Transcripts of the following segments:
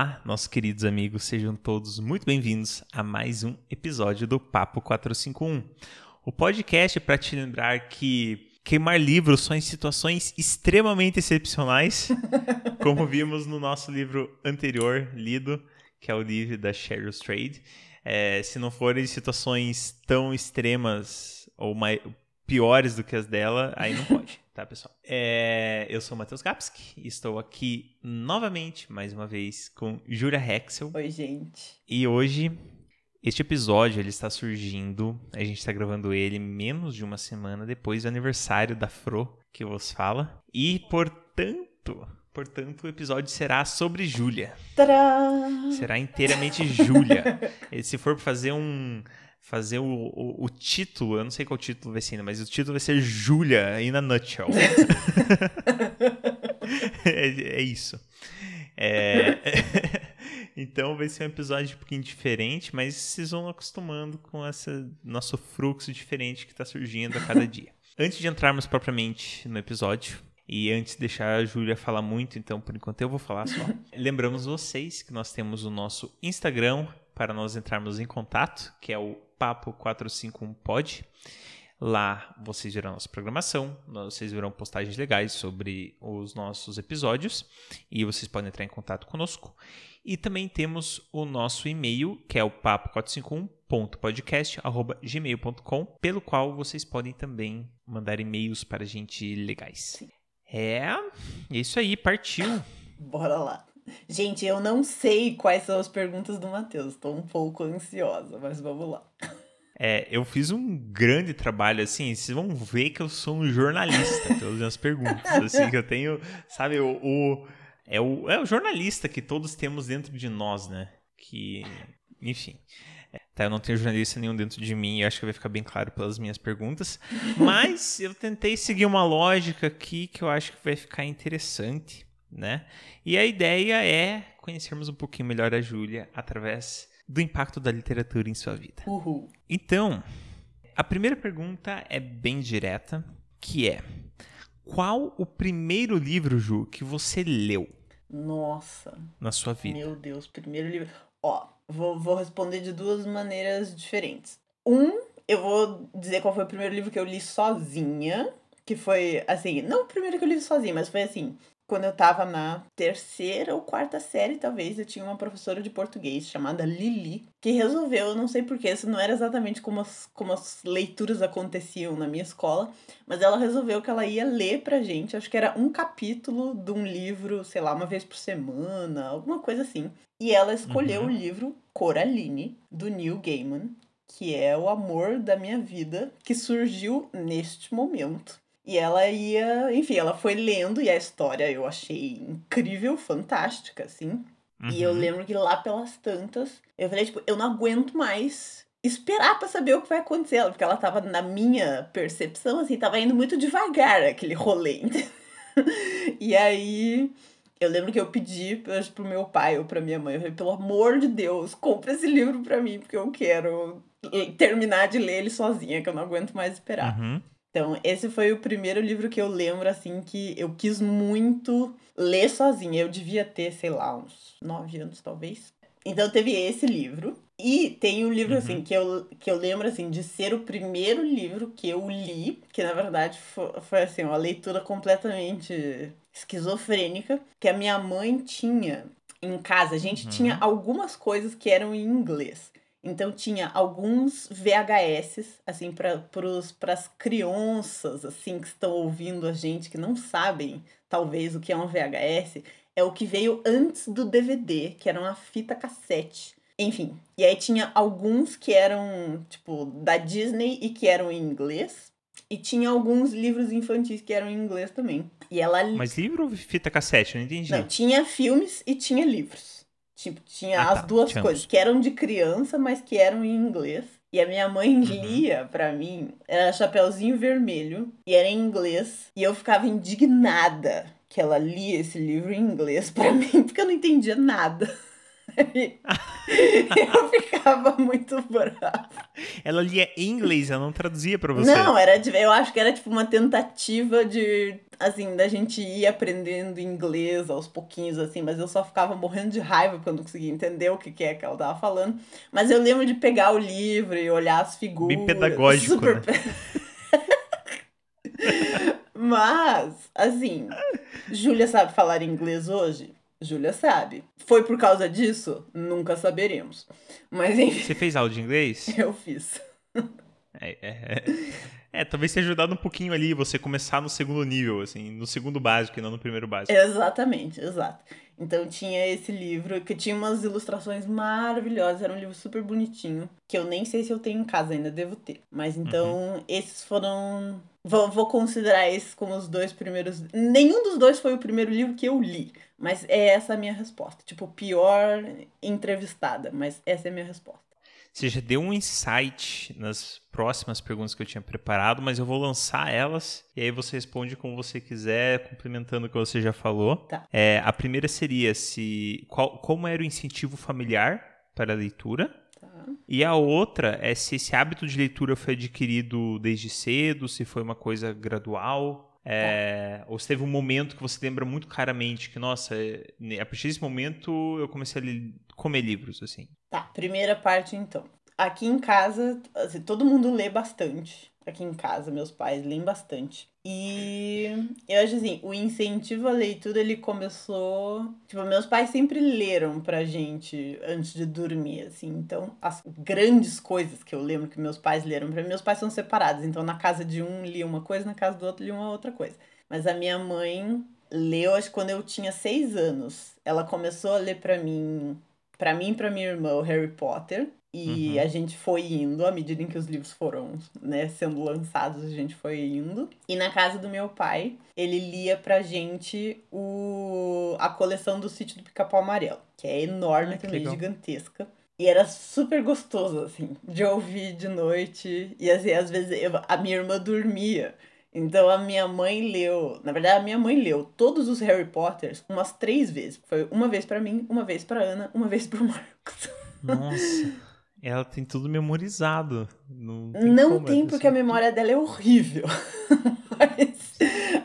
Olá, nossos queridos amigos, sejam todos muito bem-vindos a mais um episódio do Papo 451. O podcast é para te lembrar que queimar livros só em situações extremamente excepcionais, como vimos no nosso livro anterior lido, que é o livro da Cheryl Strayed. É, se não forem situações tão extremas ou mais, piores do que as dela, aí não pode tá, pessoal? É, eu sou o Matheus Kapski e estou aqui novamente, mais uma vez, com Júlia Hexel. Oi, gente. E hoje, este episódio, ele está surgindo, a gente está gravando ele menos de uma semana depois do aniversário da Fro, que vos fala. E, portanto, portanto, o episódio será sobre Júlia. Será inteiramente Júlia. Se for fazer um fazer o, o, o, título, eu não sei qual título vai ser ainda, mas o título vai ser Julia in a nutshell. é, é, isso. É... então vai ser um episódio um pouquinho diferente, mas vocês vão acostumando com esse nosso fluxo diferente que está surgindo a cada dia. Antes de entrarmos propriamente no episódio, e antes de deixar a Júlia falar muito, então por enquanto eu vou falar só. Lembramos vocês que nós temos o nosso Instagram para nós entrarmos em contato, que é o Papo 451 Pod. Lá vocês verão nossa programação, vocês verão postagens legais sobre os nossos episódios e vocês podem entrar em contato conosco. E também temos o nosso e-mail, que é o papo451.podcast.gmail.com, pelo qual vocês podem também mandar e-mails para a gente legais. É, é isso aí, partiu. Bora lá. Gente, eu não sei quais são as perguntas do Matheus. Estou um pouco ansiosa, mas vamos lá. É, eu fiz um grande trabalho, assim, vocês vão ver que eu sou um jornalista pelas minhas perguntas, assim, que eu tenho, sabe, o, o, é, o, é o jornalista que todos temos dentro de nós, né, que, enfim, é, tá, eu não tenho jornalista nenhum dentro de mim, e acho que vai ficar bem claro pelas minhas perguntas, mas eu tentei seguir uma lógica aqui que eu acho que vai ficar interessante, né? E a ideia é conhecermos um pouquinho melhor a Júlia através do impacto da literatura em sua vida. Uhul. Então, a primeira pergunta é bem direta, que é: qual o primeiro livro, Ju, que você leu? Nossa. Na sua vida. Meu Deus, primeiro livro. Ó, vou, vou responder de duas maneiras diferentes. Um, eu vou dizer qual foi o primeiro livro que eu li sozinha. Que foi, assim, não o primeiro que eu li sozinha, mas foi assim quando eu tava na terceira ou quarta série, talvez, eu tinha uma professora de português chamada Lili, que resolveu, eu não sei porquê, isso não era exatamente como as, como as leituras aconteciam na minha escola, mas ela resolveu que ela ia ler pra gente, acho que era um capítulo de um livro, sei lá, uma vez por semana, alguma coisa assim. E ela escolheu uhum. o livro Coraline, do Neil Gaiman, que é o amor da minha vida, que surgiu neste momento. E ela ia, enfim, ela foi lendo e a história eu achei incrível, fantástica, assim. Uhum. E eu uhum. lembro que lá pelas tantas, eu falei, tipo, eu não aguento mais esperar para saber o que vai acontecer. Porque ela tava, na minha percepção, assim, tava indo muito devagar aquele rolê. e aí, eu lembro que eu pedi pro meu pai ou pra minha mãe, eu falei, pelo amor de Deus, compra esse livro pra mim, porque eu quero terminar de ler ele sozinha, que eu não aguento mais esperar. Uhum. Então, esse foi o primeiro livro que eu lembro, assim, que eu quis muito ler sozinha. Eu devia ter, sei lá, uns nove anos, talvez. Então, teve esse livro. E tem um livro, assim, uhum. assim, que eu, que eu lembro, assim, de ser o primeiro livro que eu li, que na verdade foi, foi assim, uma leitura completamente esquizofrênica, que a minha mãe tinha em casa. A gente uhum. tinha algumas coisas que eram em inglês. Então tinha alguns VHS, assim, para as crianças, assim, que estão ouvindo a gente, que não sabem, talvez, o que é um VHS, é o que veio antes do DVD, que era uma fita cassete. Enfim, e aí tinha alguns que eram, tipo, da Disney e que eram em inglês, e tinha alguns livros infantis que eram em inglês também. E ela... Mas livro ou fita cassete? Eu não entendi. Não, tinha filmes e tinha livros. Tipo, tinha ah, as tá. duas coisas, que eram de criança, mas que eram em inglês. E a minha mãe uhum. lia para mim, era Chapeuzinho Vermelho, e era em inglês. E eu ficava indignada que ela lia esse livro em inglês para mim, porque eu não entendia nada. eu ficava muito brava. Ela lia em inglês, ela não traduzia para você. Não, era, eu acho que era tipo uma tentativa de, assim, da gente ir aprendendo inglês aos pouquinhos, assim, mas eu só ficava morrendo de raiva porque eu não conseguia entender o que, que é que ela tava falando. Mas eu lembro de pegar o livro e olhar as figuras. Bem pedagógico, super... né? mas, assim, Júlia sabe falar inglês hoje? Júlia sabe. Foi por causa disso? Nunca saberemos. Mas enfim. Você fez aula de inglês? Eu fiz. É, é, é, é, talvez tenha ajudado um pouquinho ali você começar no segundo nível, assim, no segundo básico e não no primeiro básico. Exatamente, exato. Então tinha esse livro que tinha umas ilustrações maravilhosas, era um livro super bonitinho, que eu nem sei se eu tenho em casa ainda, devo ter. Mas então uhum. esses foram. Vou, vou considerar esses como os dois primeiros. Nenhum dos dois foi o primeiro livro que eu li. Mas é essa a minha resposta. Tipo, pior entrevistada, mas essa é a minha resposta. Você já deu um insight nas próximas perguntas que eu tinha preparado, mas eu vou lançar elas e aí você responde como você quiser, complementando o que você já falou. Tá. É, a primeira seria se qual, como era o incentivo familiar para a leitura. Tá. E a outra é se esse hábito de leitura foi adquirido desde cedo, se foi uma coisa gradual. É, ou se teve um momento que você lembra muito claramente que, nossa, é, a partir desse momento eu comecei a comer livros, assim. Tá, primeira parte então. Aqui em casa, assim, todo mundo lê bastante. Aqui em casa, meus pais leem bastante. E eu acho assim, o incentivo à leitura ele começou. Tipo, meus pais sempre leram pra gente antes de dormir, assim. Então, as grandes coisas que eu lembro que meus pais leram pra mim, meus pais são separados. Então, na casa de um lia uma coisa, na casa do outro lia uma outra coisa. Mas a minha mãe leu, acho que quando eu tinha seis anos. Ela começou a ler pra mim, pra mim e pra minha irmã, o Harry Potter. E uhum. a gente foi indo, à medida em que os livros foram né, sendo lançados, a gente foi indo. E na casa do meu pai, ele lia pra gente o, a coleção do Sítio do Pica-Pau Amarelo, que é enorme Ai, também, gigantesca. E era super gostoso, assim, de ouvir de noite. E assim, às vezes eu, a minha irmã dormia. Então a minha mãe leu, na verdade a minha mãe leu todos os Harry Potters umas três vezes. Foi uma vez para mim, uma vez para Ana, uma vez pro Marcos. Nossa. Ela tem tudo memorizado. Não tem, não tem porque a memória dela é horrível. mas,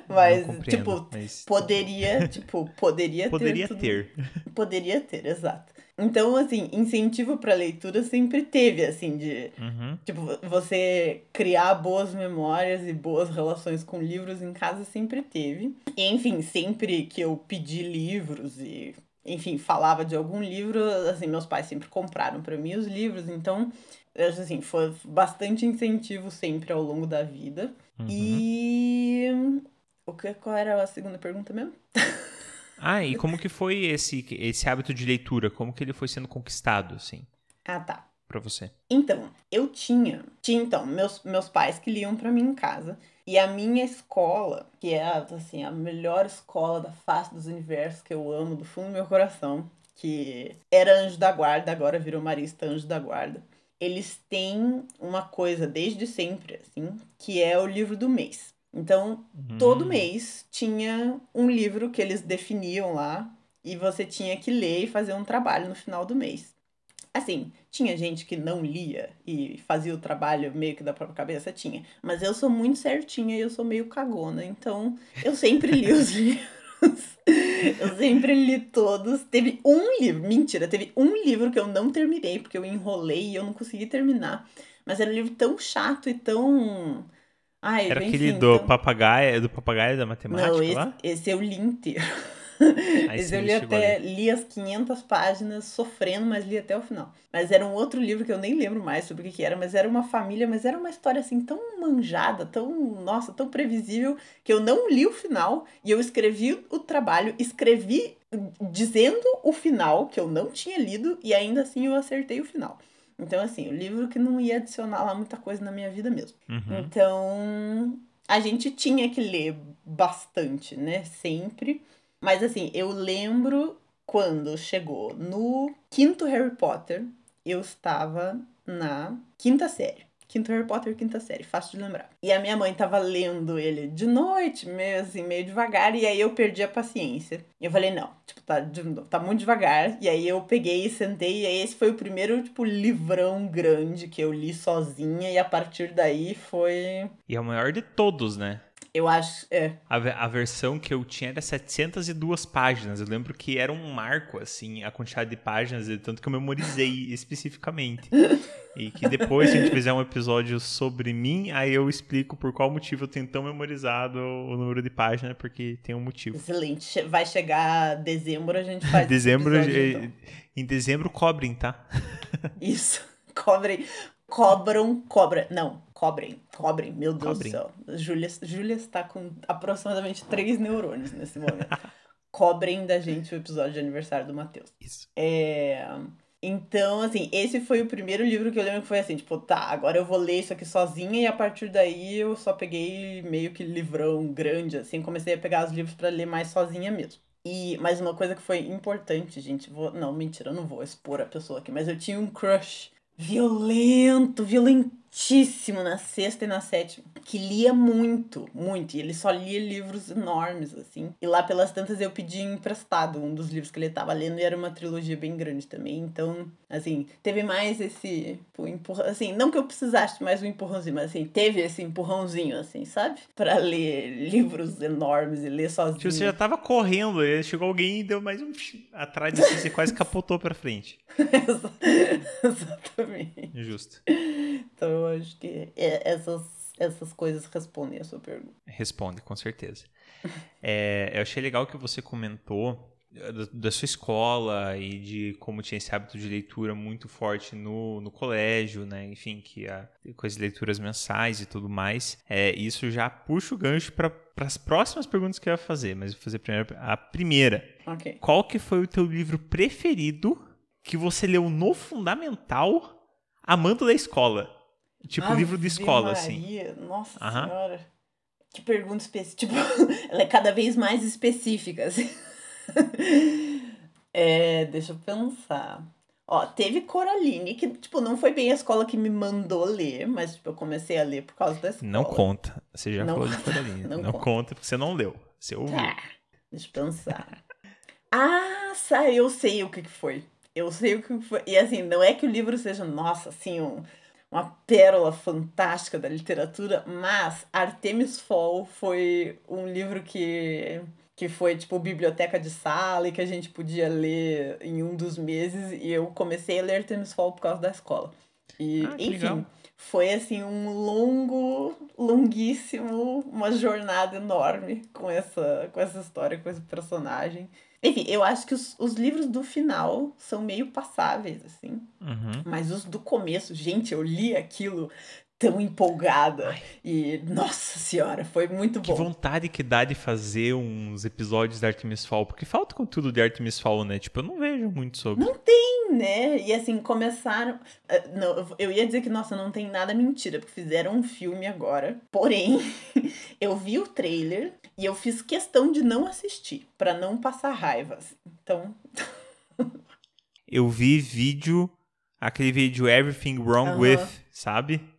mas tipo, mas... poderia, tipo, poderia, poderia ter. Poderia ter. Poderia ter, exato. Então, assim, incentivo para leitura sempre teve, assim, de uhum. tipo, você criar boas memórias e boas relações com livros em casa sempre teve. E, enfim, sempre que eu pedi livros e enfim, falava de algum livro, assim, meus pais sempre compraram para mim os livros, então, assim, foi bastante incentivo sempre ao longo da vida. Uhum. E o que qual era a segunda pergunta mesmo? Ah, e como que foi esse esse hábito de leitura? Como que ele foi sendo conquistado, assim? Ah, tá. Para você. Então, eu tinha, tinha então meus meus pais que liam para mim em casa. E a minha escola, que é assim, a melhor escola da face dos universos que eu amo do fundo do meu coração, que era anjo da guarda, agora virou marista anjo da guarda. Eles têm uma coisa desde sempre, assim, que é o livro do mês. Então, uhum. todo mês tinha um livro que eles definiam lá e você tinha que ler e fazer um trabalho no final do mês. Assim, tinha gente que não lia e fazia o trabalho meio que da própria cabeça? Tinha. Mas eu sou muito certinha e eu sou meio cagona. Então, eu sempre li os livros. Eu sempre li todos. Teve um livro, mentira, teve um livro que eu não terminei, porque eu enrolei e eu não consegui terminar. Mas era um livro tão chato e tão. Ai, era aquele do tão... papagaio, do papagaio da matemática não, esse, lá? Esse eu li inteiro. Mas eu li até li as 500 páginas sofrendo, mas li até o final. Mas era um outro livro que eu nem lembro mais sobre o que, que era, mas era uma família, mas era uma história assim tão manjada, tão, nossa, tão previsível, que eu não li o final e eu escrevi o trabalho, escrevi dizendo o final que eu não tinha lido e ainda assim eu acertei o final. Então, assim, o livro que não ia adicionar lá muita coisa na minha vida mesmo. Uhum. Então, a gente tinha que ler bastante, né? Sempre. Mas assim, eu lembro quando chegou no quinto Harry Potter, eu estava na quinta série. Quinto Harry Potter, quinta série, fácil de lembrar. E a minha mãe tava lendo ele de noite, meio assim, meio devagar, e aí eu perdi a paciência. Eu falei, não, tipo, tá, tá muito devagar. E aí eu peguei e sentei, e aí esse foi o primeiro, tipo, livrão grande que eu li sozinha, e a partir daí foi. E é o maior de todos, né? Eu acho, é. A, a, versão que eu tinha era 702 páginas. Eu lembro que era um marco, assim, a quantidade de páginas, tanto que eu memorizei especificamente. E que depois, se a gente fizer um episódio sobre mim, aí eu explico por qual motivo eu tenho tão memorizado o número de páginas, porque tem um motivo. Excelente. Vai chegar dezembro, a gente faz. dezembro, episódio, então. Em dezembro, cobrem, tá? Isso. Cobrem. Cobram, cobra. Não, cobrem, cobrem, meu Deus cobrem. do céu. Júlia, Júlia está com aproximadamente três neurônios nesse momento. cobrem da gente o episódio de aniversário do Matheus. Isso. É... Então, assim, esse foi o primeiro livro que eu lembro que foi assim, tipo, tá, agora eu vou ler isso aqui sozinha e a partir daí eu só peguei meio que livrão grande, assim, comecei a pegar os livros para ler mais sozinha mesmo. E mais uma coisa que foi importante, gente, vou, não, mentira, eu não vou expor a pessoa aqui, mas eu tinha um crush violento, violentíssimo na sexta e na sétima, que lia muito, muito, e ele só lia livros enormes, assim. E lá pelas tantas eu pedi emprestado um dos livros que ele estava lendo, e era uma trilogia bem grande também, então, assim, teve mais esse tipo, empurrão, assim, não que eu precisasse mais um empurrãozinho, mas assim, teve esse empurrãozinho, assim, sabe? para ler livros enormes e ler sozinho. Tipo, você já tava correndo, aí chegou alguém e deu mais um atrás de você, você quase capotou pra frente. Exatamente. Justo. Então eu acho que é, essas, essas coisas respondem a sua pergunta. Responde, com certeza. É, eu achei legal que você comentou da, da, sua escola e de como tinha esse hábito de leitura muito forte no, no colégio, né? Enfim, que a, com as leituras mensais e tudo mais. É, isso já puxa o gancho para as próximas perguntas que eu ia fazer, mas vou fazer primeiro a primeira. Okay. Qual que foi o teu livro preferido que você leu no fundamental amando da escola? Tipo, Ave livro de escola, assim. Maria. assim. Nossa senhora. Que pergunta específica. Tipo, ela é cada vez mais específica, assim. é, deixa eu pensar. Ó, teve Coraline, que, tipo, não foi bem a escola que me mandou ler, mas, tipo, eu comecei a ler por causa da escola. Não conta. Você já não, falou de Coraline. Não, não conta. conta. porque você não leu. Você ouviu. Tá, deixa eu pensar. ah, sai, eu sei o que, que foi. Eu sei o que foi. E, assim, não é que o livro seja, nossa, assim, um, uma pérola fantástica da literatura, mas Artemis Fall foi um livro que que foi tipo biblioteca de sala e que a gente podia ler em um dos meses e eu comecei a ler Artemis Fall por causa da escola. E ah, enfim, legal. foi assim um longo, longuíssimo, uma jornada enorme com essa com essa história, com esse personagem. Enfim, eu acho que os, os livros do final são meio passáveis, assim. Uhum. Mas os do começo, gente, eu li aquilo tão empolgada. Ai. E, nossa senhora, foi muito bom. Que vontade que dá de fazer uns episódios de Artemis Fall, porque falta conteúdo de Artemis Fall, né? Tipo, eu não vejo muito sobre. Não tem, né? E assim, começaram. Eh, não, eu ia dizer que, nossa, não tem nada mentira, porque fizeram um filme agora. Porém, eu vi o trailer e eu fiz questão de não assistir, para não passar raiva. Assim. Então. eu vi vídeo, aquele vídeo Everything Wrong uh -huh. With, sabe?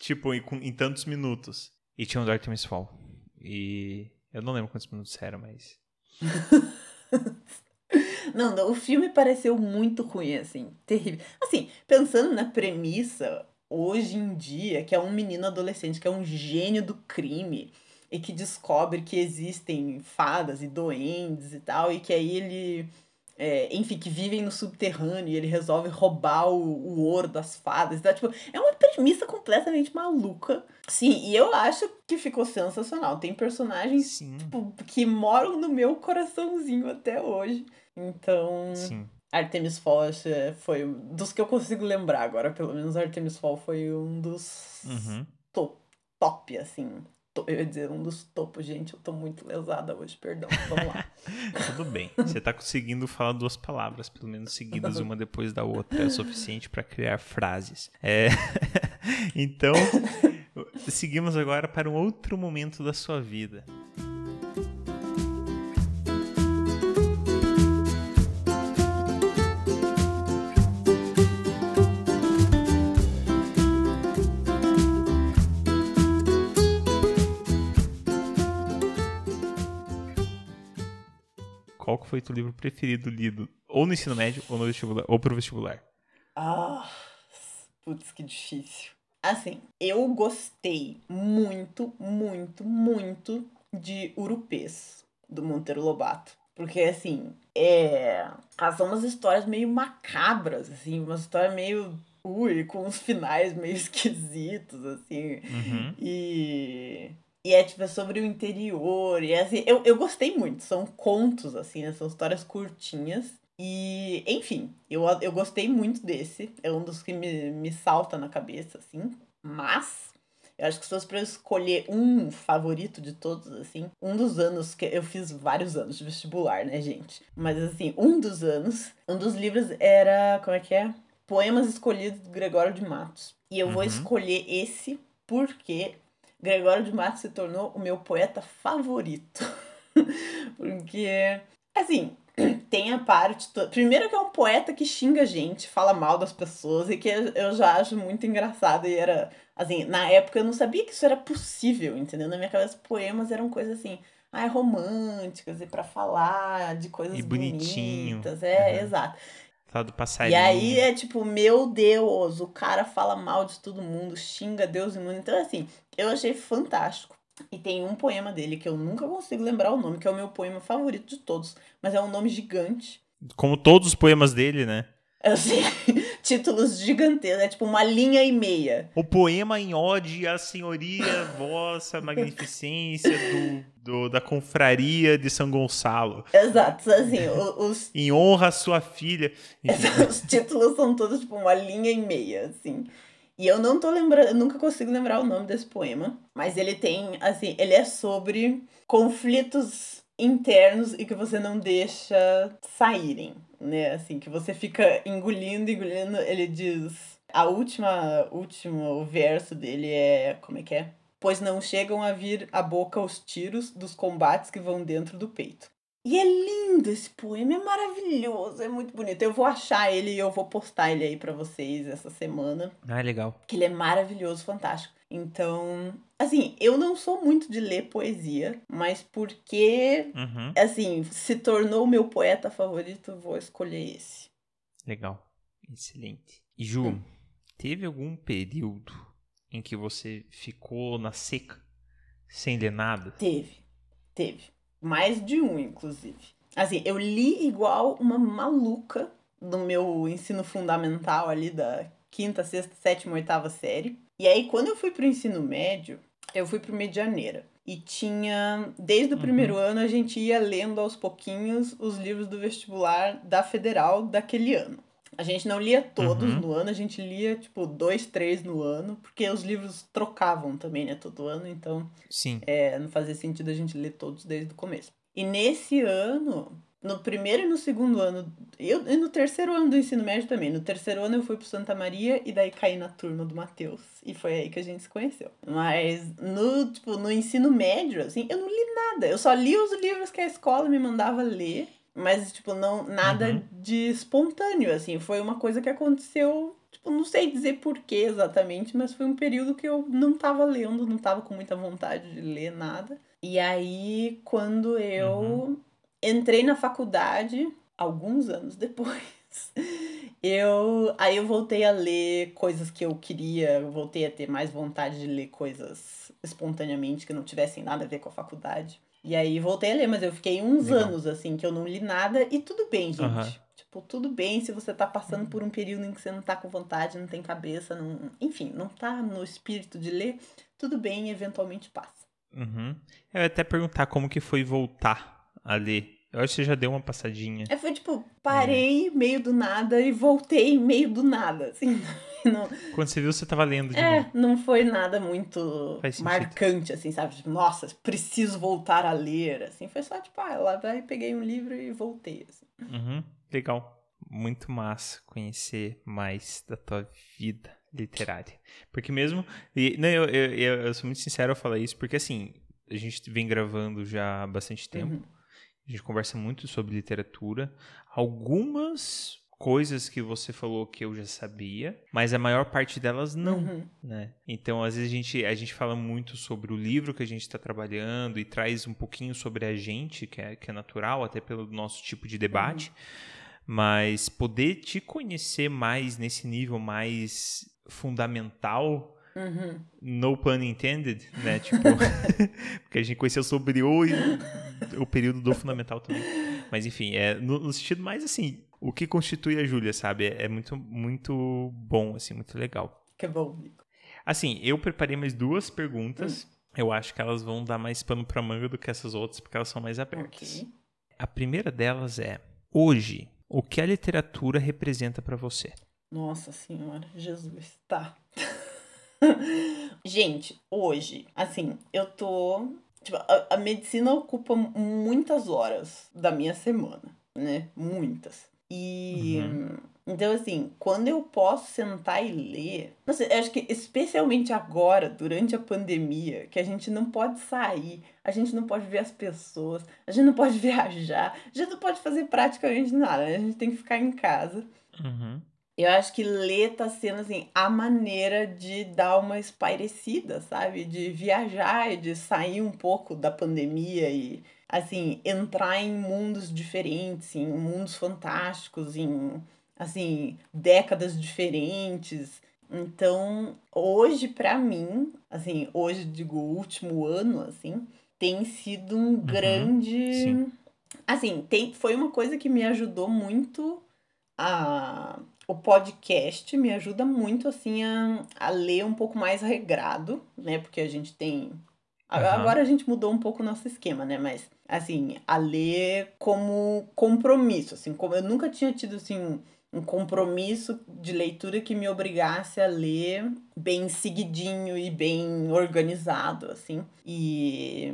tipo, em, em tantos minutos. E tinha um do Artemis Fall. E eu não lembro quantos minutos era, mas. não, não, o filme pareceu muito ruim, assim, terrível. Assim, pensando na premissa, hoje em dia, que é um menino adolescente que é um gênio do crime e que descobre que existem fadas e doentes e tal, e que aí ele é, enfim, que vivem no subterrâneo e ele resolve roubar o, o ouro das fadas. Então, tipo, é uma premissa completamente maluca. Sim, e eu acho que ficou sensacional. Tem personagens tipo, que moram no meu coraçãozinho até hoje. Então. Sim. Artemis Fall foi dos que eu consigo lembrar agora, pelo menos Artemis Fall foi um dos uhum. top, top, assim eu ia dizer um dos topos, gente. Eu tô muito lesada hoje, perdão. Vamos lá. Tudo bem. Você tá conseguindo falar duas palavras, pelo menos seguidas uma depois da outra. É o suficiente para criar frases. É... então, seguimos agora para um outro momento da sua vida. Qual que foi teu livro preferido lido ou no ensino médio ou no vestibular ou pro vestibular? Ah, putz, que difícil. Assim, eu gostei muito, muito, muito de Urupês, do Monteiro Lobato. Porque, assim, é. São umas histórias meio macabras, assim, uma história meio. Ui, com uns finais meio esquisitos, assim. Uhum. E. E é tipo é sobre o interior. E é, assim, eu, eu gostei muito. São contos, assim, né? São histórias curtinhas. E, enfim, eu, eu gostei muito desse. É um dos que me, me salta na cabeça, assim. Mas, eu acho que se fosse pra eu escolher um favorito de todos, assim, um dos anos que eu fiz vários anos de vestibular, né, gente? Mas, assim, um dos anos, um dos livros era, como é que é? Poemas Escolhidos do Gregório de Matos. E eu uhum. vou escolher esse porque Gregório de Matos se tornou o meu poeta favorito. porque, assim, tem a parte. To... Primeiro, que é um poeta que xinga a gente, fala mal das pessoas e que eu já acho muito engraçado. E era. Assim, na época eu não sabia que isso era possível, entendeu? Na minha cabeça, poemas eram coisas assim. Ah, românticas e para falar de coisas e bonitinho. bonitas. É, uhum. exato. Fala do passarinho. E aí é tipo, meu Deus, o cara fala mal de todo mundo, xinga Deus e mundo. Então, assim, eu achei fantástico. E tem um poema dele que eu nunca consigo lembrar o nome, que é o meu poema favorito de todos, mas é um nome gigante. Como todos os poemas dele, né? Assim, títulos gigantescos, é tipo uma linha e meia. O poema em ode à senhoria, vossa magnificência do, do, da confraria de São Gonçalo. Exato, assim, os... em honra à sua filha. os títulos são todos tipo uma linha e meia, assim. E eu não tô lembrando, nunca consigo lembrar o nome desse poema, mas ele tem, assim, ele é sobre conflitos internos e que você não deixa saírem, né? Assim, que você fica engolindo, engolindo. Ele diz. A última, último verso dele é. Como é que é? Pois não chegam a vir à boca os tiros dos combates que vão dentro do peito. E é lindo esse poema, é maravilhoso, é muito bonito. Eu vou achar ele e eu vou postar ele aí para vocês essa semana. Ah, legal. Que ele é maravilhoso, fantástico. Então, assim, eu não sou muito de ler poesia, mas porque, uhum. assim, se tornou meu poeta favorito, vou escolher esse. Legal, excelente. E Ju, hum. teve algum período em que você ficou na seca, sem ler nada? Teve, teve. Mais de um, inclusive. Assim, eu li igual uma maluca do meu ensino fundamental ali da quinta, sexta, sétima, oitava série. E aí, quando eu fui pro ensino médio, eu fui pro Medianeira. E tinha, desde o uhum. primeiro ano, a gente ia lendo aos pouquinhos os livros do vestibular da federal daquele ano. A gente não lia todos uhum. no ano, a gente lia, tipo, dois, três no ano, porque os livros trocavam também, né, todo ano, então Sim. É, não fazia sentido a gente ler todos desde o começo. E nesse ano, no primeiro e no segundo ano, eu, e no terceiro ano do ensino médio também, no terceiro ano eu fui pro Santa Maria e daí caí na turma do Matheus, e foi aí que a gente se conheceu. Mas no, tipo, no ensino médio, assim, eu não li nada, eu só li os livros que a escola me mandava ler, mas, tipo, não, nada uhum. de espontâneo, assim. Foi uma coisa que aconteceu, tipo, não sei dizer porquê exatamente, mas foi um período que eu não tava lendo, não tava com muita vontade de ler nada. E aí, quando eu uhum. Entrei na faculdade, alguns anos depois, eu aí eu voltei a ler coisas que eu queria, eu voltei a ter mais vontade de ler coisas espontaneamente que não tivessem nada a ver com a faculdade. E aí voltei a ler, mas eu fiquei uns Legal. anos, assim, que eu não li nada. E tudo bem, gente. Uhum. Tipo, tudo bem se você tá passando por um período em que você não tá com vontade, não tem cabeça, não... enfim, não tá no espírito de ler. Tudo bem, eventualmente passa. Uhum. Eu ia até perguntar como que foi voltar a ler. Eu acho que você já deu uma passadinha. É, foi tipo, parei é. meio do nada e voltei meio do nada, assim. Não... Quando você viu, você tava lendo de É, novo. não foi nada muito marcante, assim, sabe? Tipo, nossa, preciso voltar a ler, assim. Foi só, tipo, ah, lá vai, peguei um livro e voltei, assim. Uhum, legal. Muito massa conhecer mais da tua vida literária. Porque mesmo... E, não, eu, eu, eu, eu sou muito sincero ao falar isso, porque, assim, a gente vem gravando já há bastante tempo. Uhum. A gente conversa muito sobre literatura. Algumas coisas que você falou que eu já sabia, mas a maior parte delas não, Uhum. né? Então, às vezes a gente, a gente fala muito sobre o livro que a gente está trabalhando e traz um pouquinho sobre a gente, que é, que é natural, até pelo nosso tipo de debate, mas poder te conhecer mais nesse nível mais fundamental Uhum. no pun intended, né? Tipo, porque a gente conheceu sobre o, o período do fundamental também. Mas enfim, é no, no sentido mais assim, o que constitui a Júlia, sabe? É, é muito, muito bom, assim, muito legal. Que bom, Nico. Assim, eu preparei mais duas perguntas. Eu acho que elas vão dar mais pano pra manga do que essas outras, porque elas são mais abertas. Ok. A primeira delas é: hoje, o que a literatura representa pra você? Nossa senhora, Jesus. Tá. Gente, hoje, assim, eu tô. Tipo, a, a medicina ocupa muitas horas da minha semana, né? Muitas. E. Então, assim, quando eu posso sentar e ler. Nossa, eu acho que especialmente agora, durante a pandemia, que a gente não pode sair, a gente não pode ver as pessoas, a gente não pode viajar, a gente não pode fazer praticamente nada, né? a gente tem que ficar em casa. Uhum. Eu acho que ler tá sendo, assim, a maneira de dar uma espairecida, sabe? De viajar e de sair um pouco da pandemia e, assim, entrar em mundos diferentes, em mundos fantásticos, em, assim, décadas diferentes. Então, hoje, pra mim, assim, hoje, digo, o último ano, assim, tem sido um grande. sim. Assim, tem, foi uma coisa que me ajudou muito a o podcast me ajuda muito assim a, a ler um pouco mais regrado, né? Porque a gente tem Aham. agora a gente mudou um pouco o nosso esquema, né? Mas assim, a ler como compromisso, assim, como eu nunca tinha tido assim um compromisso de leitura que me obrigasse a ler bem seguidinho e bem organizado, assim. E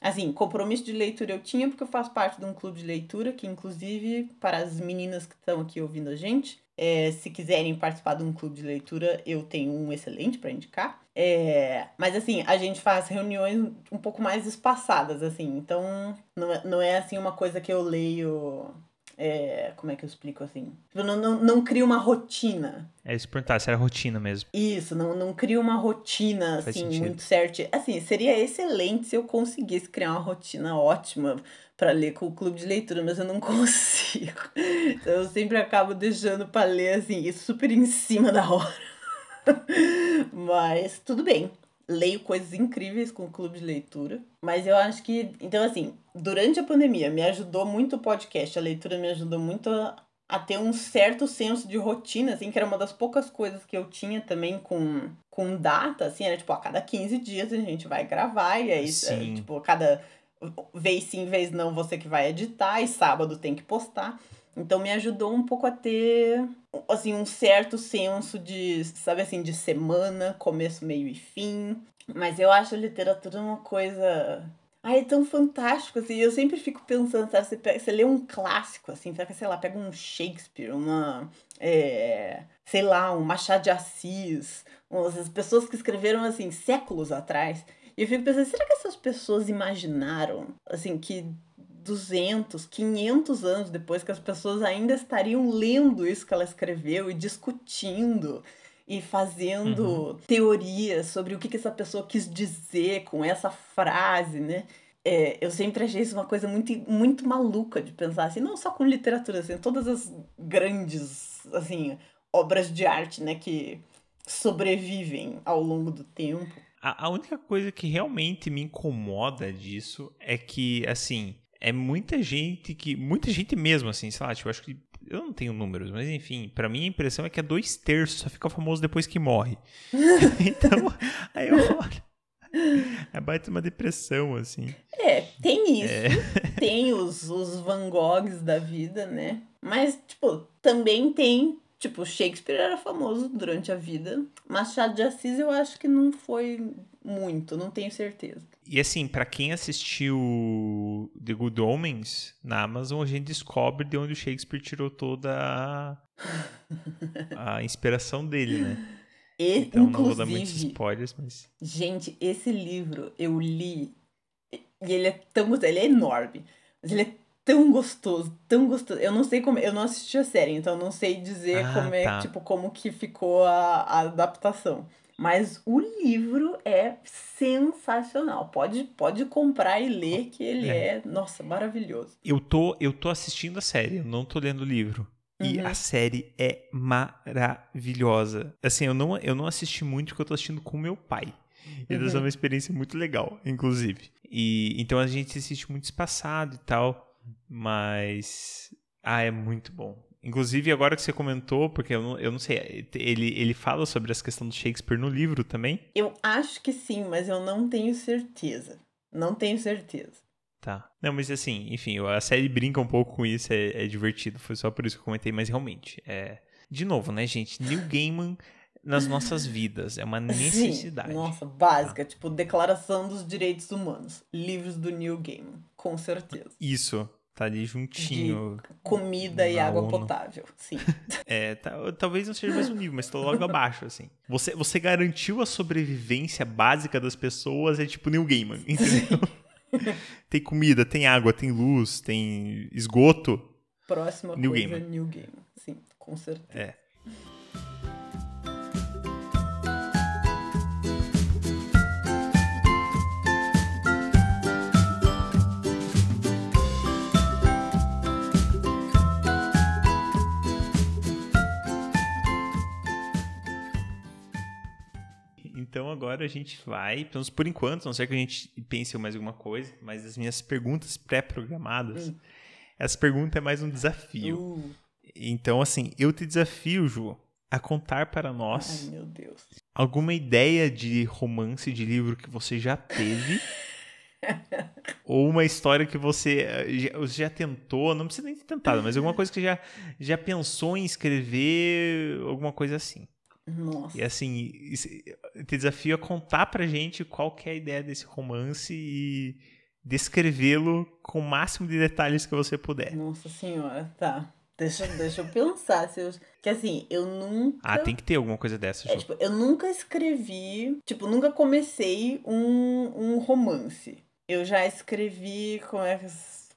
Assim, compromisso de leitura eu tinha porque eu faço parte de um clube de leitura que, inclusive, para as meninas que estão aqui ouvindo a gente, é, se quiserem participar de um clube de leitura, eu tenho um excelente para indicar. É, mas assim, a gente faz reuniões um pouco mais espaçadas, assim. Então, não é, não é assim uma coisa que eu leio. É, como é que eu explico assim? Eu não, não, não crio uma rotina. É isso perguntar, se era rotina mesmo. Isso, não, não cria uma rotina, Faz assim, sentido. muito certa. Assim, seria excelente se eu conseguisse criar uma rotina ótima para ler com o clube de leitura, mas eu não consigo. Então, eu sempre acabo deixando para ler, assim, isso super em cima da hora. Mas tudo bem. Leio coisas incríveis com o clube de leitura. Mas eu acho que. Então, assim, durante a pandemia, me ajudou muito o podcast. A leitura me ajudou muito a, a ter um certo senso de rotina, assim, que era uma das poucas coisas que eu tinha também com, com data, assim, era tipo, a cada 15 dias a gente vai gravar, e aí, é, tipo, cada vez sim, vez não, você que vai editar, e sábado tem que postar. Então me ajudou um pouco a ter, assim, um certo senso de, sabe assim, de semana, começo, meio e fim. Mas eu acho a literatura uma coisa. Ai, é tão fantástico, assim. Eu sempre fico pensando, sabe? Você, pega, você lê um clássico, assim, sabe? Sei lá, pega um Shakespeare, uma. é, sei lá, um Machado de Assis, as pessoas que escreveram, assim, séculos atrás. E eu fico pensando, será que essas pessoas imaginaram, assim, que 200, 500 anos depois que as pessoas ainda estariam lendo isso que ela escreveu e discutindo e fazendo teorias sobre o que, que essa pessoa quis dizer com essa frase, né? É, eu sempre achei isso uma coisa muito, muito maluca de pensar assim, não só com literatura, assim, todas as grandes, assim, obras de arte, né, que sobrevivem ao longo do tempo. A, a única coisa que realmente me incomoda disso é que, assim, é muita gente que. Muita gente mesmo, assim, sei lá, tipo, eu acho que. Eu não tenho números, mas enfim, pra mim a impressão é que é dois terços só fica famoso depois que morre. então, aí eu olho. É baita uma depressão, assim. É, tem isso. Tem os, os Van Goghs da vida, né? Mas, tipo, também tem. Tipo, Shakespeare era famoso durante a vida. Machado de Assis eu acho que não foi muito, não tenho certeza. E assim, pra quem assistiu The Good Omens na Amazon, a gente descobre de onde o Shakespeare tirou toda a, a inspiração dele, né? E, Então não vou dar muitos spoilers, mas. gente, esse livro eu li e ele é tão. Ele é enorme, mas ele é tão gostoso, tão gostoso. Eu não sei como. Eu não assisti a série, então não sei dizer Ah, como é, tá. tipo, como que ficou a, a adaptação. Mas o livro é sensacional. Pode, pode comprar e ler, que ele é, nossa, maravilhoso. Eu tô, eu tô assistindo a série, eu não tô lendo o livro. E Uhum. a série é maravilhosa. Assim, eu não, eu não assisti muito porque eu tô assistindo com meu pai. E Uhum. essa é uma experiência muito legal, inclusive. E então a gente assiste muito espaçado e tal, mas ah, é muito bom. Inclusive, agora que você comentou, porque eu não, eu não sei, ele, ele fala sobre essa questão do Shakespeare no livro também? Eu acho que sim, mas eu não tenho certeza. Não tenho certeza. Tá. Não, mas assim, enfim, a série brinca um pouco com isso, é, é divertido. Foi só por isso que eu comentei, mas realmente, é. De novo, né, gente? Neil Gaiman nas nossas vidas. É uma necessidade. Sim, nossa, básica. Tipo, Declaração dos Direitos Humanos. Livros do Neil Gaiman. Com certeza. Isso. Tá ali juntinho. Comida e água ONU. potável. Sim. É, tá- talvez não seja o mesmo nível, mas tá logo abaixo, assim. Você, você garantiu a sobrevivência básica das pessoas, é tipo Neil Gaiman, entendeu? tem comida, tem água, tem luz, tem esgoto. Próxima Neil coisa, Gaiman. New Gaiman. Sim, com certeza. É. Então agora a gente vai, pelo menos por enquanto, não ser que a gente pense em mais alguma coisa, mas as minhas perguntas pré-programadas, essa pergunta é mais um desafio. Uh, Então, assim, eu te desafio, Ju, a contar para ai, nós Deus. alguma ideia de romance de livro que você já teve. ou uma história que você eh, já, já tentou, não precisa nem ter tentado, mas alguma coisa que já, já pensou em escrever, alguma coisa assim. Nossa. E assim, te desafio a contar pra gente qual que é a ideia desse romance e descrevê-lo com o máximo de detalhes que você puder. Nossa senhora, tá. Deixa, deixa eu pensar. Se eu... Que assim, eu nunca. Ah, tem que ter alguma coisa dessa, É, tipo, eu nunca escrevi. Tipo, nunca comecei um, um romance. Eu já escrevi. Como é, que,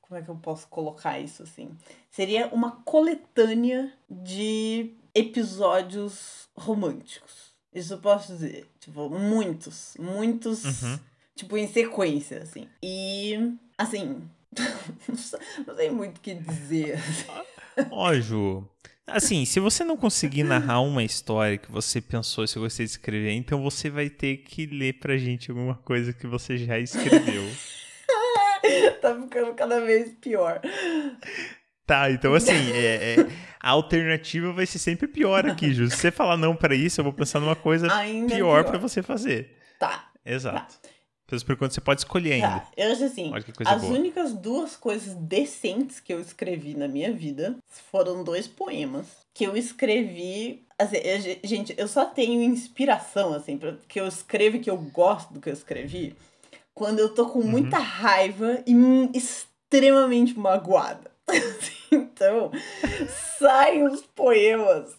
como é que eu posso colocar isso assim? Seria uma coletânea de episódios românticos. Isso eu posso dizer. Tipo, muitos. Muitos. Uhum. Tipo, em sequência, assim. E. Assim. não sei- sei muito o que dizer. Ó, Ju. Assim, se você não conseguir narrar uma história que você pensou se você de escrever, então você vai ter que ler pra gente alguma coisa que você já escreveu. tá ficando cada vez pior. Tá, então assim, é, é- a alternativa vai ser sempre pior aqui, Ju. Se você falar não pra isso, eu vou pensar numa coisa Ainda pior pior. pra você fazer. Tá. Exato. Mas por enquanto você pode escolher ainda. Tá, eu acho assim, as boa. únicas duas coisas decentes que eu escrevi na minha vida foram dois poemas que eu escrevi. Assim, eu- gente, eu só tenho inspiração, assim, pra, que eu escrevo e que eu gosto do que eu escrevi quando eu tô com Uhum. muita raiva e hum, extremamente magoada. Então, saem os poemas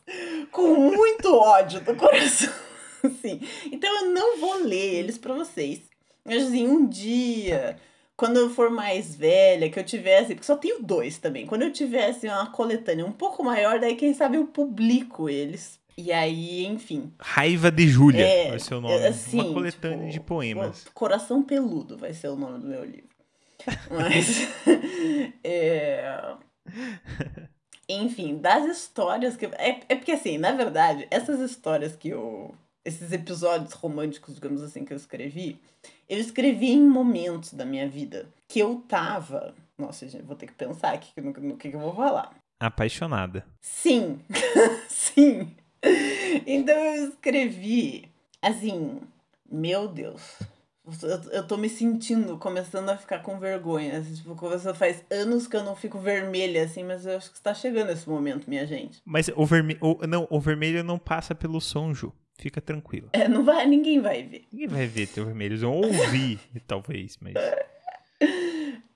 com muito ódio do coração. Assim. Então eu não vou ler eles pra vocês. Mas assim, um dia, quando eu for mais velha, que eu tivesse. Porque só tenho dois também. Quando eu tivesse uma coletânea um pouco maior, daí quem sabe eu publico eles. E aí, enfim. Raiva de Júlia É, vai ser o nome. assim, Uma coletânea tipo, de poemas. Coração Peludo vai ser o nome do meu livro. Mas. é, Enfim, das histórias que. É, é porque assim, na verdade, essas histórias que eu. Esses episódios românticos, digamos assim, que eu escrevi, eu escrevi em momentos da minha vida que eu tava. Nossa, gente, vou ter que pensar aqui no, no que, que eu vou falar. Apaixonada. Sim, sim. Então eu escrevi assim, meu Deus. Eu, eu tô me sentindo, começando a ficar com vergonha. assim, Tipo, faz anos que eu não fico vermelha, assim, mas eu acho que está chegando esse momento, minha gente. Mas o vermelho. Não, o vermelho não passa pelo som, Ju. Fica tranquila. É, não vai, ninguém vai ver. Ninguém vai ver teu vermelho. Eles vão ouvir, talvez, mas.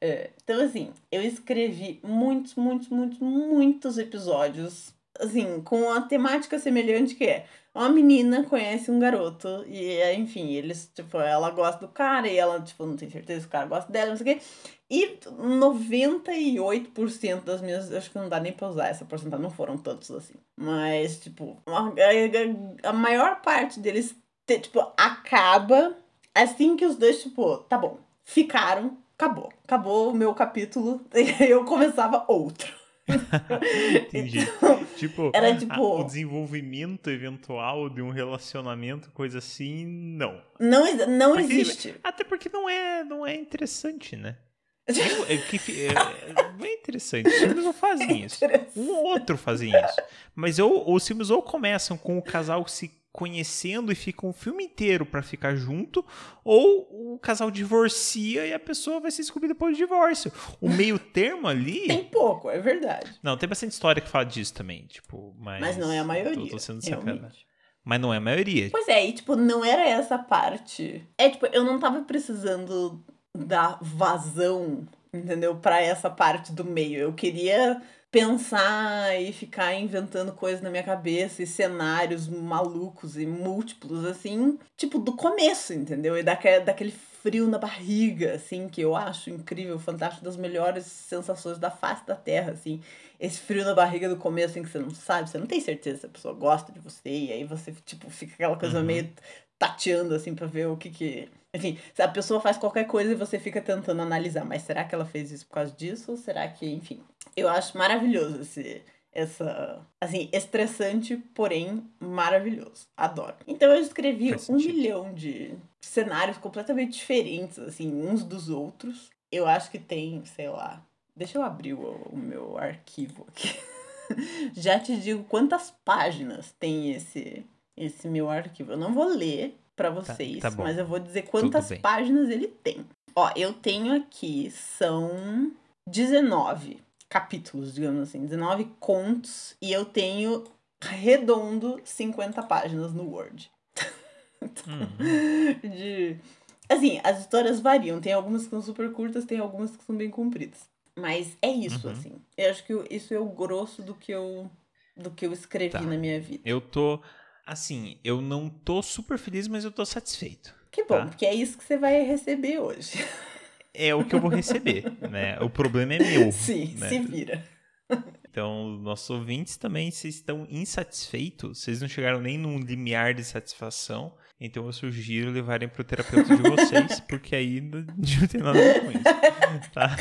É, então, assim, eu escrevi muitos, muitos, muitos, muitos episódios assim, com a temática semelhante que é uma menina conhece um garoto e, enfim, eles, tipo, ela gosta do cara e ela, tipo, não tem certeza se o cara gosta dela, não sei o quê. E 98% das minhas, acho que não dá nem pra usar essa porcentagem, não foram tantos assim. Mas, tipo, a, a, a maior parte deles, tipo, acaba assim que os dois, tipo, tá bom, ficaram, acabou. Acabou o meu capítulo, e eu começava outro. Entendi. Então, tipo, era tipo. A, o desenvolvimento eventual de um relacionamento, coisa assim, não. Não, não porque, existe. Até porque não é, não é interessante, né? é, que, é, não é interessante. Os filmes não fazem é isso. Um ou outro fazem isso. Mas ou, os filmes ou começam com o casal se conhecendo e fica um filme inteiro para ficar junto, ou o casal divorcia e a pessoa vai se descobrir depois do divórcio. O meio termo ali. Tem pouco, é verdade. Não, tem bastante história que fala disso também, tipo, mas. Mas não é a maioria. Tô, tô sendo sacana. Mas não é a maioria. Pois é, e tipo, não era essa parte. É tipo, eu não tava precisando dar vazão, entendeu? Para essa parte do meio. Eu queria pensar e ficar inventando coisas na minha cabeça e cenários malucos e múltiplos, assim, tipo, do começo, entendeu? E daquele, daquele frio na barriga, assim, que eu acho incrível, fantástico, das melhores sensações da face da Terra, assim. Esse frio na barriga do começo, assim, que você não sabe, você não tem certeza se a pessoa gosta de você, e aí você, tipo, fica aquela coisa uhum. meio tateando, assim, pra ver o que que enfim, se a pessoa faz qualquer coisa e você fica tentando analisar, mas será que ela fez isso por causa disso? Ou será que, enfim. Eu acho maravilhoso esse, essa. Assim, estressante, porém maravilhoso. Adoro. Então eu escrevi um milhão de cenários completamente diferentes, assim, uns dos outros. Eu acho que tem, sei lá. Deixa eu abrir o, o meu arquivo aqui. Já te digo quantas páginas tem esse, esse meu arquivo. Eu não vou ler, para vocês, tá, tá mas eu vou dizer quantas páginas ele tem. Ó, eu tenho aqui, são 19 capítulos, digamos assim, 19 contos, e eu tenho redondo 50 páginas no Word. uhum. de... Assim, as histórias variam, tem algumas que são super curtas, tem algumas que são bem compridas. Mas é isso, uhum. assim. Eu acho que isso é o grosso do que eu do que eu escrevi tá. na minha vida. Eu tô Assim, eu não tô super feliz, mas eu tô satisfeito. Que bom, tá? porque é isso que você vai receber hoje. É o que eu vou receber, né? O problema é meu. Sim, né? se vira. Então, nossos ouvintes também, vocês estão insatisfeitos, vocês não chegaram nem num limiar de satisfação, então eu sugiro levarem para o terapeuta de vocês, porque aí não tem nada a ver com isso. Tá?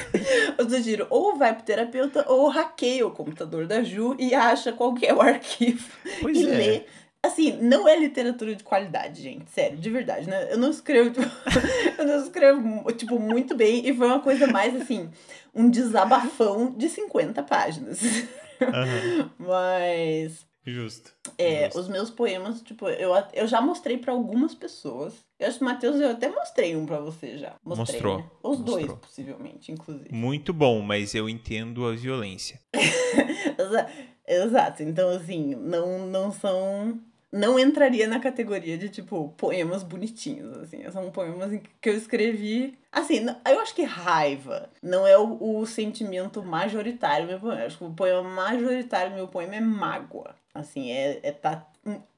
Eu sugiro ou vai pro terapeuta ou hackeia o computador da Ju e acha qual é o arquivo pois e é. lê Assim, não é literatura de qualidade, gente. Sério, de verdade, né? Eu não escrevo, tipo, eu não escrevo, tipo, muito bem. E foi uma coisa mais, assim, um desabafão de 50 páginas. Uhum. Mas... Justo. É, Justo. os meus poemas, tipo, eu, eu já mostrei para algumas pessoas. Eu acho que, Matheus, eu até mostrei um para você já. Mostrei, Mostrou. Né? Os Mostrou. dois, possivelmente, inclusive. Muito bom, mas eu entendo a violência. Exato. Então, assim, não, não são não entraria na categoria de, tipo, poemas bonitinhos, assim. São poemas que eu escrevi. Assim, eu acho que raiva não é o, o sentimento majoritário do meu poema. Eu acho que o poema majoritário do meu poema é mágoa. Assim, é, é tá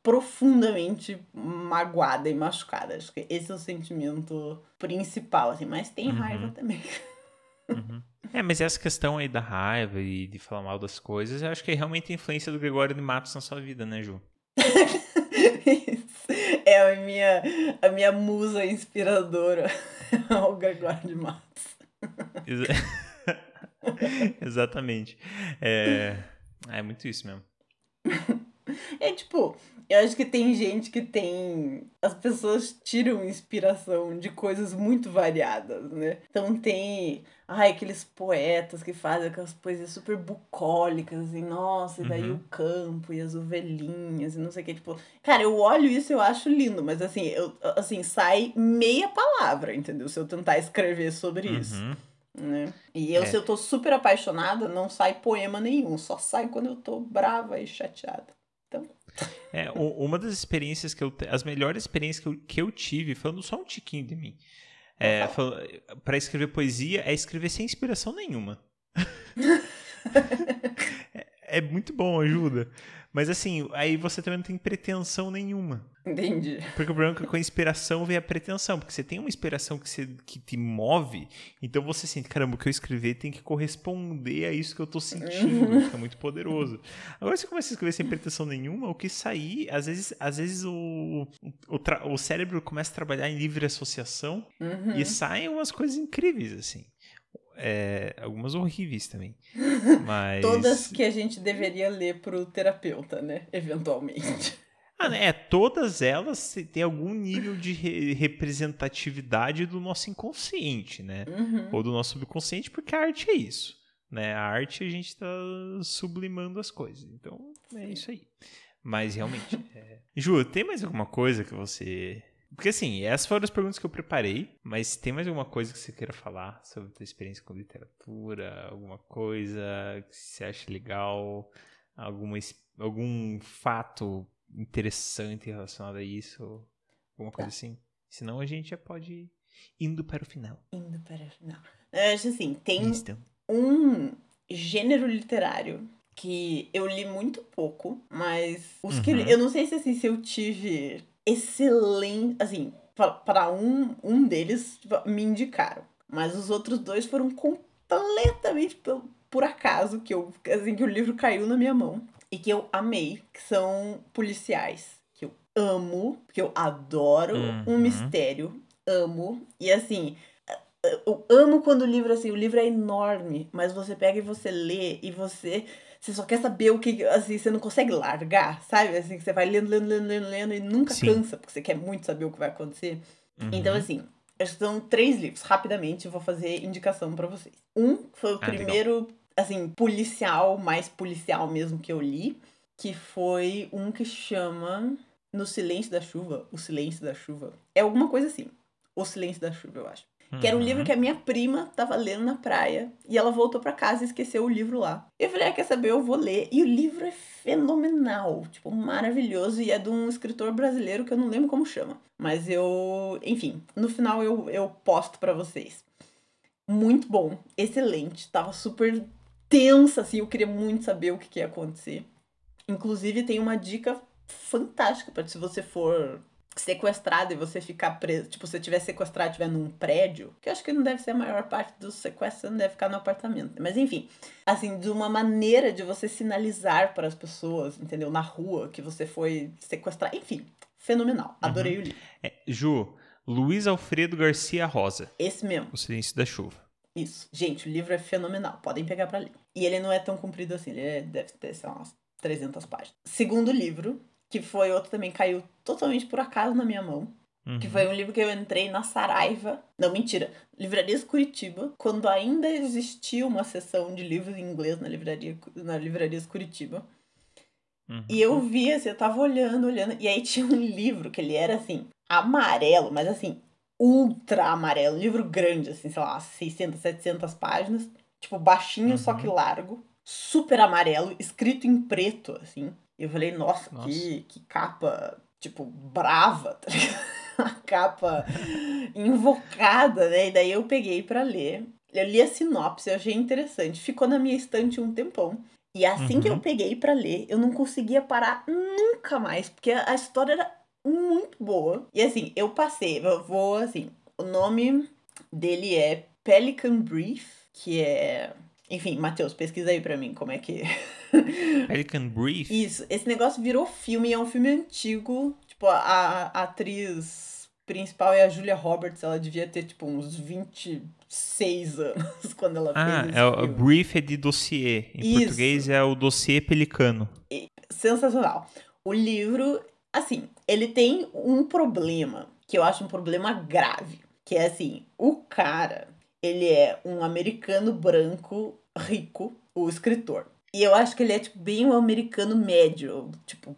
profundamente magoada e machucada. Acho que esse é o sentimento principal, assim. Mas tem uhum. raiva também. Uhum. É, mas essa questão aí da raiva e de falar mal das coisas, eu acho que é realmente a influência do Gregório de Matos na sua vida, né, Ju? é a minha, a minha musa inspiradora, o Gregório Matos. Exatamente. É... é muito isso mesmo. É tipo, eu acho que tem gente que tem. As pessoas tiram inspiração de coisas muito variadas, né? Então tem. Ai, aqueles poetas que fazem aquelas poesias super bucólicas, assim, nossa, e daí uhum. o campo e as ovelhinhas e não sei o que, tipo. Cara, eu olho isso e eu acho lindo, mas assim, eu, assim, sai meia palavra, entendeu? Se eu tentar escrever sobre uhum. isso. Né? E eu, é. se eu tô super apaixonada, não sai poema nenhum, só sai quando eu tô brava e chateada. É, uma das experiências que eu. As melhores experiências que eu, que eu tive, falando só um tiquinho de mim, é, para escrever poesia, é escrever sem inspiração nenhuma. é, muito bom, ajuda. Mas assim, aí você também não tem pretensão nenhuma. Entendi. Porque o problema é que com a inspiração vem a pretensão. Porque você tem uma inspiração que, você, que te move, então você sente, caramba, o que eu escrever tem que corresponder a isso que eu tô sentindo. É muito poderoso. Agora você começa a escrever sem pretensão nenhuma, o que sair, às vezes, às vezes o, o, o cérebro começa a trabalhar em livre associação uhum. e saem umas coisas incríveis, assim. É, algumas horríveis também. Mas... Todas que a gente deveria ler pro terapeuta, né? Eventualmente. Ah, né? É, todas elas têm algum nível de re representatividade do nosso inconsciente, né? Uhum. Ou do nosso subconsciente, porque a arte é isso. Né? A arte a gente está sublimando as coisas. Então, é isso aí. Mas realmente. É... Ju, tem mais alguma coisa que você. Porque assim, essas foram as perguntas que eu preparei, mas tem mais alguma coisa que você queira falar sobre a tua experiência com literatura? Alguma coisa que você acha legal? Alguma, algum fato interessante relacionado a isso, alguma coisa tá. assim. Senão a gente já pode ir indo para o final. Indo para o final. Eu acho assim, tem um gênero literário que eu li muito pouco, mas os uhum. que eu não sei se assim se eu tive excelente, assim, para um um deles tipo, me indicaram, mas os outros dois foram completamente por, por acaso que eu assim que o livro caiu na minha mão e que eu amei, que são policiais. Que eu amo, que eu adoro uhum. um mistério. Amo. E assim, eu amo quando o livro, assim, o livro é enorme, mas você pega e você lê e você. Você só quer saber o que. Assim, você não consegue largar, sabe? Assim, você vai lendo, lendo, lendo, lendo, lendo e nunca Sim. cansa, porque você quer muito saber o que vai acontecer. Uhum. Então, assim, são três livros. Rapidamente, eu vou fazer indicação para vocês. Um foi o ah, primeiro. Legal assim, policial, mais policial mesmo que eu li, que foi um que chama No Silêncio da Chuva, O Silêncio da Chuva. É alguma coisa assim. O Silêncio da Chuva, eu acho. Que era um livro uhum. que a minha prima tava lendo na praia e ela voltou para casa e esqueceu o livro lá. Eu falei, ah, quer saber? Eu vou ler. E o livro é fenomenal, tipo, maravilhoso e é de um escritor brasileiro que eu não lembro como chama. Mas eu, enfim, no final eu, eu posto para vocês. Muito bom, excelente, tava super tensa, assim, eu queria muito saber o que, que ia acontecer. Inclusive, tem uma dica fantástica para se você for sequestrado e você ficar preso, tipo, se você tiver sequestrado e estiver num prédio, que eu acho que não deve ser a maior parte dos sequestros, você não deve ficar no apartamento. Mas enfim, assim, de uma maneira de você sinalizar para as pessoas, entendeu? Na rua que você foi sequestrar, enfim, fenomenal. Adorei uhum. o livro. É, Ju, Luiz Alfredo Garcia Rosa. Esse mesmo. O Silêncio da Chuva. Isso. Gente, o livro é fenomenal. Podem pegar para ler. E ele não é tão comprido assim. Ele é, deve ter, sei lá, umas 300 páginas. Segundo livro, que foi outro também caiu totalmente por acaso na minha mão. Uhum. Que foi um livro que eu entrei na Saraiva. Não, mentira. Livrarias Curitiba. Quando ainda existia uma seção de livros em inglês na livraria na Livrarias Curitiba. Uhum. E eu vi, assim, eu tava olhando, olhando. E aí tinha um livro que ele era assim, amarelo, mas assim, ultra amarelo, livro grande, assim, sei lá, 600, 700 páginas, tipo, baixinho, uhum. só que uhum. largo, super amarelo, escrito em preto, assim. E eu falei, nossa, nossa. Que, que capa, tipo, brava, tá A capa invocada, né? E daí eu peguei para ler. Eu li a sinopse, eu achei interessante. Ficou na minha estante um tempão. E assim uhum. que eu uhum. peguei para ler, eu não conseguia parar nunca mais, porque a história era muito boa. E assim, eu passei, eu vou assim, o nome dele é Pelican Brief, que é. Enfim, Matheus, pesquisa aí pra mim como é que. Pelican Brief? Isso, esse negócio virou filme, é um filme antigo. Tipo, a, a atriz principal é a Julia Roberts, ela devia ter, tipo, uns 26 anos quando ela ah, fez esse é, filme. Brief é de dossiê. Em Isso. português é o dossiê pelicano. E, sensacional. O livro Assim, ele tem um problema, que eu acho um problema grave, que é assim, o cara, ele é um americano branco rico, o escritor. E eu acho que ele é tipo bem um americano médio, tipo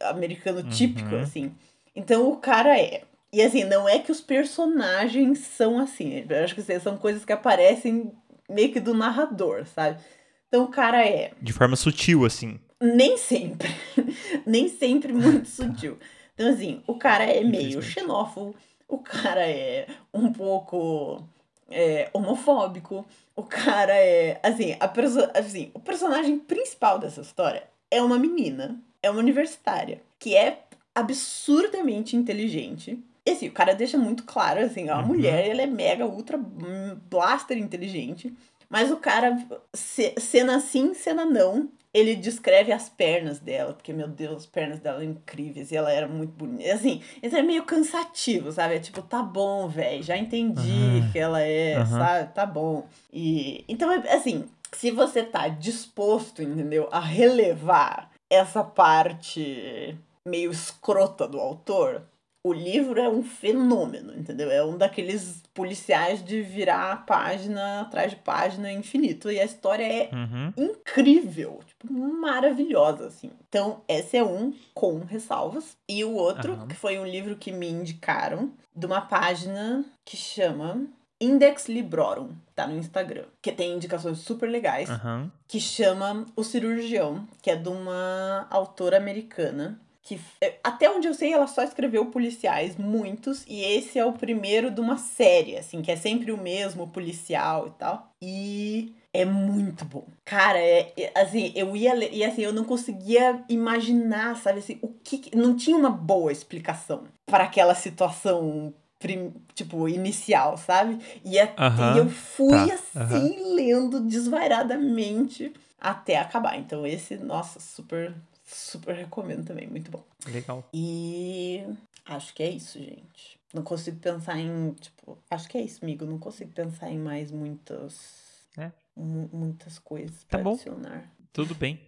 americano uhum. típico assim. Então o cara é e assim, não é que os personagens são assim. Eu acho que assim, são coisas que aparecem meio que do narrador, sabe? Então o cara é. De forma sutil, assim. Nem sempre. Nem sempre muito sutil. Então, assim, o cara é meio xenófobo, o cara é um pouco é homofóbico, o cara é. Assim, a perso assim, o personagem principal dessa história é uma menina, é uma universitária, que é absurdamente inteligente. E assim, o cara deixa muito claro, assim, a uhum. mulher, ela é mega, ultra hum, blaster inteligente. Mas o cara, cena sim, cena não, ele descreve as pernas dela, porque, meu Deus, as pernas dela eram incríveis e ela era muito bonita. Assim, isso é meio cansativo, sabe? É tipo, tá bom, velho, já entendi uhum. que ela é, uhum. sabe? Tá bom. E então, é, assim, se você tá disposto, entendeu, a relevar essa parte meio escrota do autor, o livro é um fenômeno, entendeu? É um daqueles policiais de virar página atrás de página infinito. E a história é uhum. incrível, tipo, maravilhosa, assim. Então, esse é um com ressalvas. E o outro, uhum. que foi um livro que me indicaram, de uma página que chama Index Librorum, tá no Instagram, que tem indicações super legais, uhum. que chama O Cirurgião, que é de uma autora americana que é, até onde eu sei ela só escreveu policiais, muitos, e esse é o primeiro de uma série, assim, que é sempre o mesmo policial e tal. E é muito bom. Cara, é, é assim, eu ia ler, e assim, eu não conseguia imaginar, sabe assim, o que não tinha uma boa explicação para aquela situação prim, tipo inicial, sabe? E, é, e eu fui tá. assim lendo desvairadamente até acabar. Então esse, nossa, super Super recomendo também, muito bom. Legal. E acho que é isso, gente. Não consigo pensar em, tipo, acho que é isso, amigo. Não consigo pensar em mais muitas. É. Muitas coisas tá bom. adicionar. Tudo bem.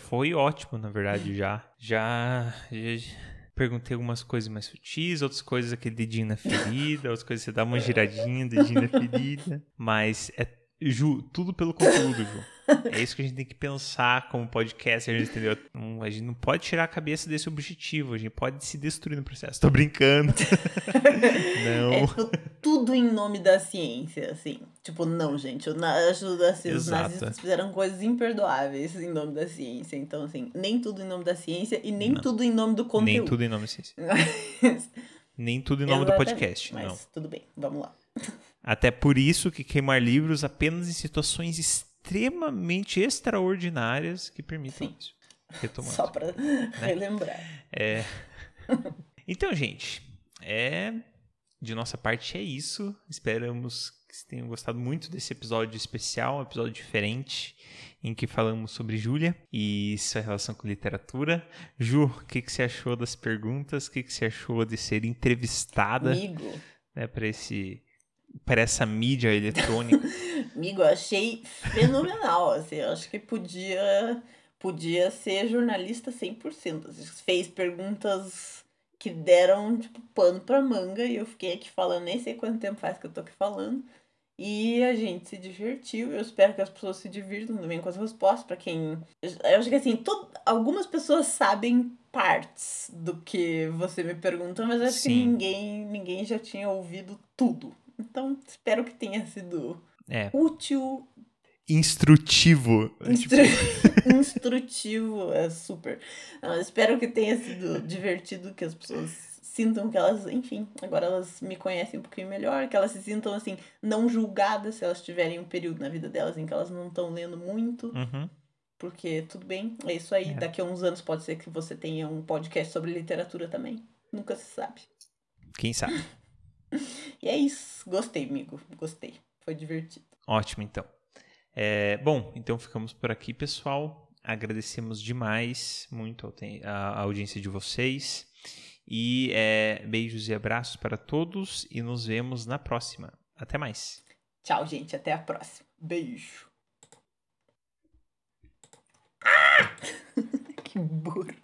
Foi ótimo, na verdade, já. Já. já perguntei algumas coisas mais sutis, outras coisas aquele dedinho na ferida, outras coisas você dá uma giradinha, dedinho na ferida. Mas é Ju, tudo pelo conteúdo, Ju. É isso que a gente tem que pensar como podcast, a gente entendeu? A gente não pode tirar a cabeça desse objetivo, a gente pode se destruir no processo. Tô brincando. não. É tipo, tudo em nome da ciência, assim. Tipo, não, gente. Assim, os nazistas fizeram coisas imperdoáveis em nome da ciência. Então, assim, nem tudo em nome da ciência e nem não. tudo em nome do conteúdo. Nem tudo em nome da ciência. nem tudo em nome Exatamente, do podcast. Mas não. tudo bem, vamos lá. Até por isso que queimar livros apenas em situações extremamente extraordinárias que permitem Sim. isso. Retomando. Só para né? relembrar. É... Então, gente, é de nossa parte é isso. Esperamos que vocês tenham gostado muito desse episódio especial, um episódio diferente, em que falamos sobre Júlia e sua relação com literatura. Ju, o que, que você achou das perguntas? O que, que você achou de ser entrevistada né, para esse para essa mídia eletrônica. Amigo, eu achei fenomenal, assim, eu acho que podia podia ser jornalista 100%. Assim, fez perguntas que deram, tipo, pano pra manga e eu fiquei aqui falando, nem sei quanto tempo faz que eu tô aqui falando. E a gente se divertiu. Eu espero que as pessoas se divirtam também com as respostas. para quem. Eu acho que assim, todo... algumas pessoas sabem partes do que você me pergunta, mas acho Sim. que ninguém, ninguém já tinha ouvido tudo. Então, espero que tenha sido é. útil. Instrutivo. Instru... Tipo... Instrutivo, é super. Não, espero que tenha sido divertido, que as pessoas sintam que elas, enfim, agora elas me conhecem um pouquinho melhor, que elas se sintam, assim, não julgadas se elas tiverem um período na vida delas em que elas não estão lendo muito. Uhum. Porque tudo bem, é isso aí. É. Daqui a uns anos pode ser que você tenha um podcast sobre literatura também. Nunca se sabe. Quem sabe? e é isso. Gostei, amigo. Gostei. Foi divertido. Ótimo, então. É, bom, então ficamos por aqui, pessoal. Agradecemos demais muito a audiência de vocês. E é, beijos e abraços para todos e nos vemos na próxima. Até mais. Tchau, gente. Até a próxima. Beijo. Ah! que burro.